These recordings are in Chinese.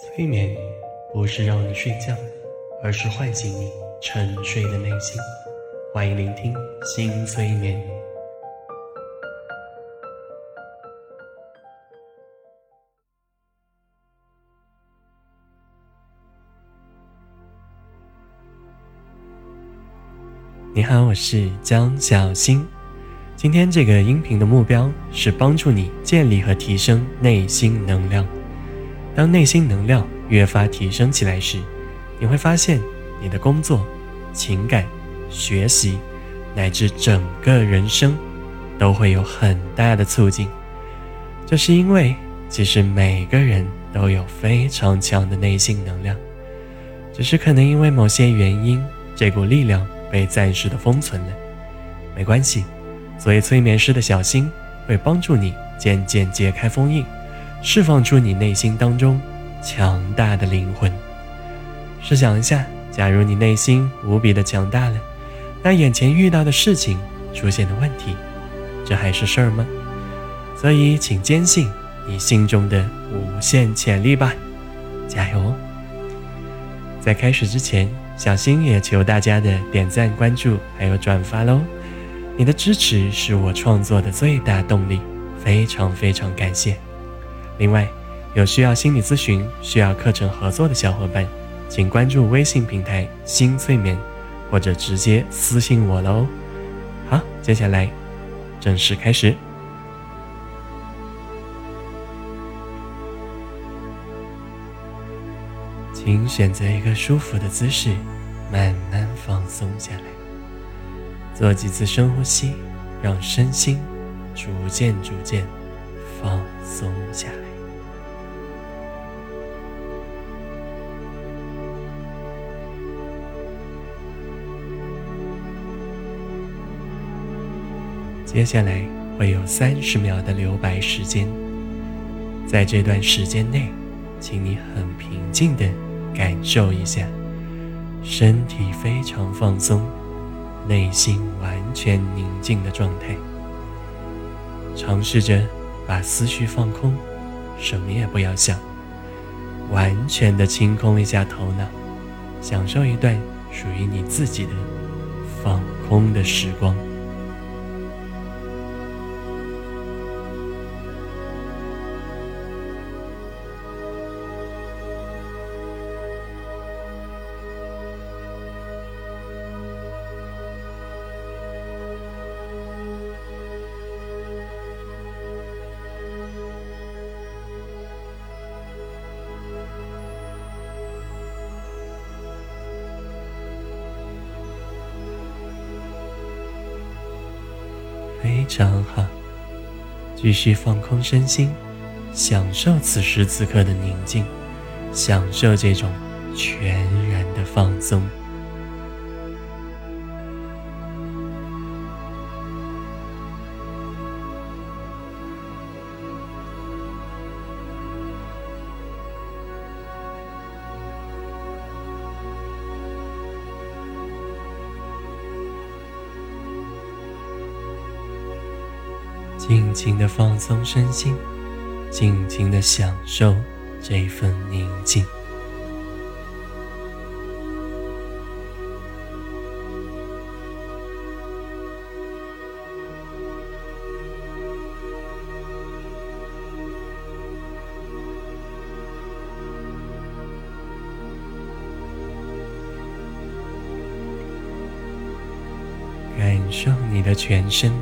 催眠不是让你睡觉，而是唤醒你沉睡的内心。欢迎聆听新催眠。你好，我是江小新。今天这个音频的目标是帮助你建立和提升内心能量。当内心能量越发提升起来时，你会发现你的工作、情感、学习，乃至整个人生，都会有很大的促进。这是因为，其实每个人都有非常强的内心能量，只是可能因为某些原因，这股力量被暂时的封存了。没关系，作为催眠师的小新会帮助你渐渐解开封印。释放出你内心当中强大的灵魂。试想一下，假如你内心无比的强大了，那眼前遇到的事情出现的问题，这还是事儿吗？所以，请坚信你心中的无限潜力吧，加油！在开始之前，小新也求大家的点赞、关注还有转发喽！你的支持是我创作的最大动力，非常非常感谢。另外，有需要心理咨询、需要课程合作的小伙伴，请关注微信平台“新催眠”，或者直接私信我喽。好，接下来正式开始，请选择一个舒服的姿势，慢慢放松下来，做几次深呼吸，让身心逐渐逐渐放松下来。接下来会有三十秒的留白时间，在这段时间内，请你很平静的感受一下，身体非常放松，内心完全宁静的状态。尝试着把思绪放空，什么也不要想，完全的清空一下头脑，享受一段属于你自己的放空的时光。非常好，继续放空身心，享受此时此刻的宁静，享受这种全然的放松。尽情的放松身心，尽情的享受这份宁静，感受你的全身。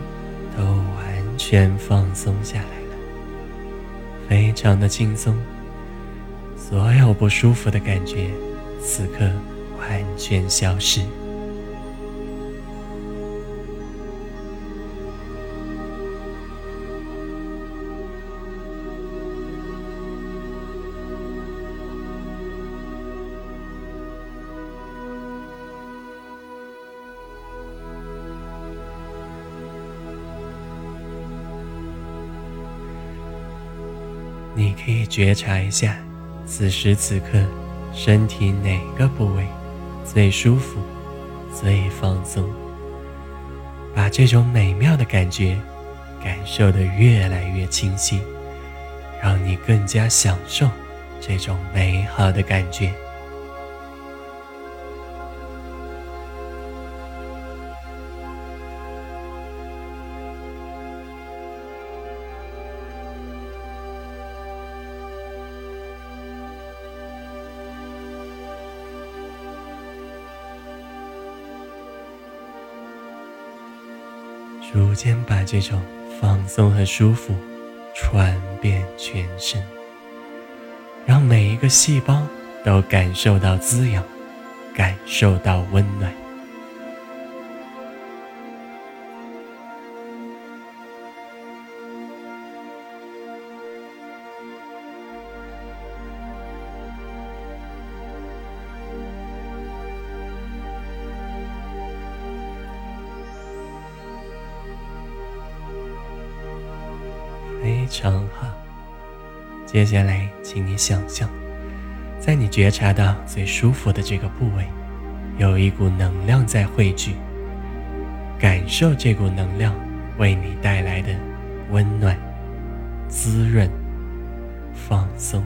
全放松下来了，非常的轻松，所有不舒服的感觉此刻完全消失。你可以觉察一下，此时此刻身体哪个部位最舒服、最放松，把这种美妙的感觉感受得越来越清晰，让你更加享受这种美好的感觉。逐渐把这种放松和舒服传遍全身，让每一个细胞都感受到滋养，感受到温暖。非常好。接下来，请你想象，在你觉察到最舒服的这个部位，有一股能量在汇聚。感受这股能量为你带来的温暖、滋润、放松，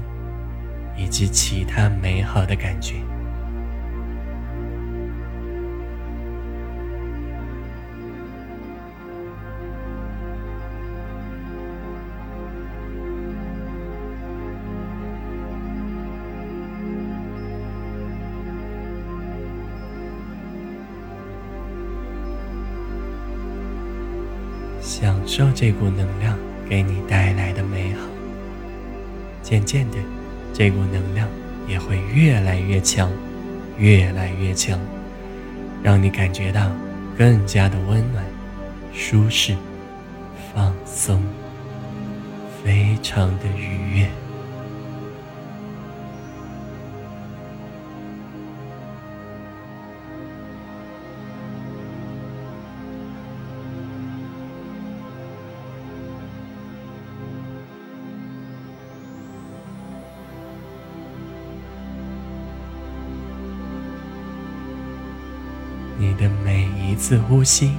以及其他美好的感觉。享受这股能量给你带来的美好。渐渐的，这股能量也会越来越强，越来越强，让你感觉到更加的温暖、舒适、放松，非常的愉悦。你的每一次呼吸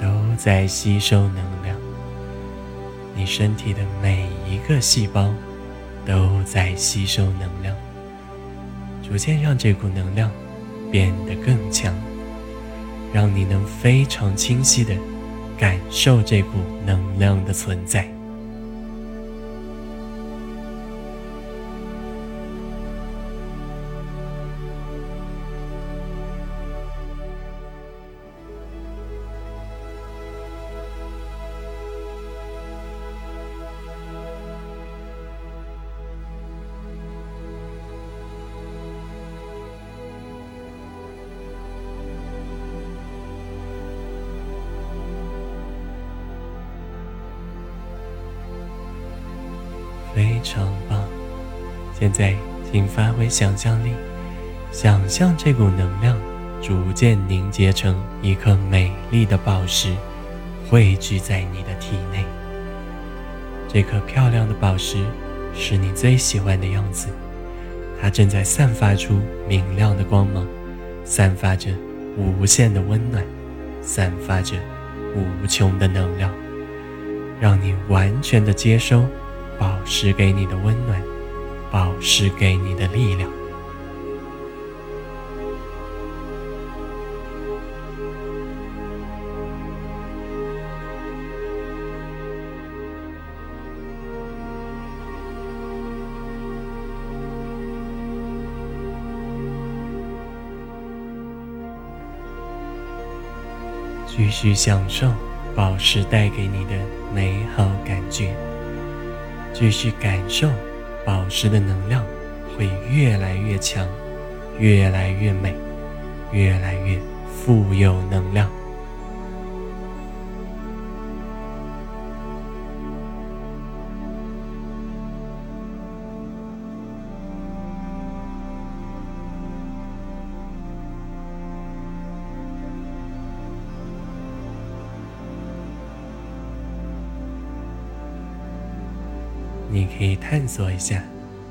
都在吸收能量，你身体的每一个细胞都在吸收能量，逐渐让这股能量变得更强，让你能非常清晰的感受这股能量的存在。非常棒！现在，请发挥想象力，想象这股能量逐渐凝结成一颗美丽的宝石，汇聚在你的体内。这颗漂亮的宝石是你最喜欢的样子，它正在散发出明亮的光芒，散发着无限的温暖，散发着无穷的能量，让你完全的接收。宝石给你的温暖，宝石给你的力量。继续享受宝石带给你的美好感觉。继续感受宝石的能量，会越来越强，越来越美，越来越富有能量。可以探索一下，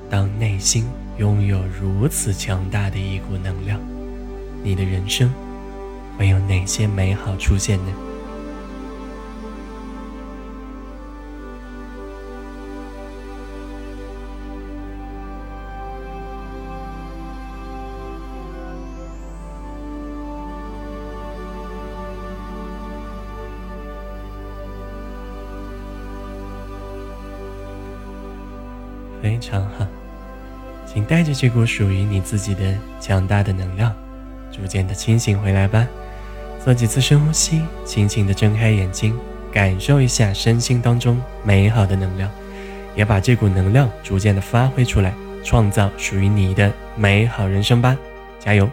当内心拥有如此强大的一股能量，你的人生会有哪些美好出现呢？非常好，请带着这股属于你自己的强大的能量，逐渐的清醒回来吧。做几次深呼吸，轻轻的睁开眼睛，感受一下身心当中美好的能量，也把这股能量逐渐的发挥出来，创造属于你的美好人生吧。加油！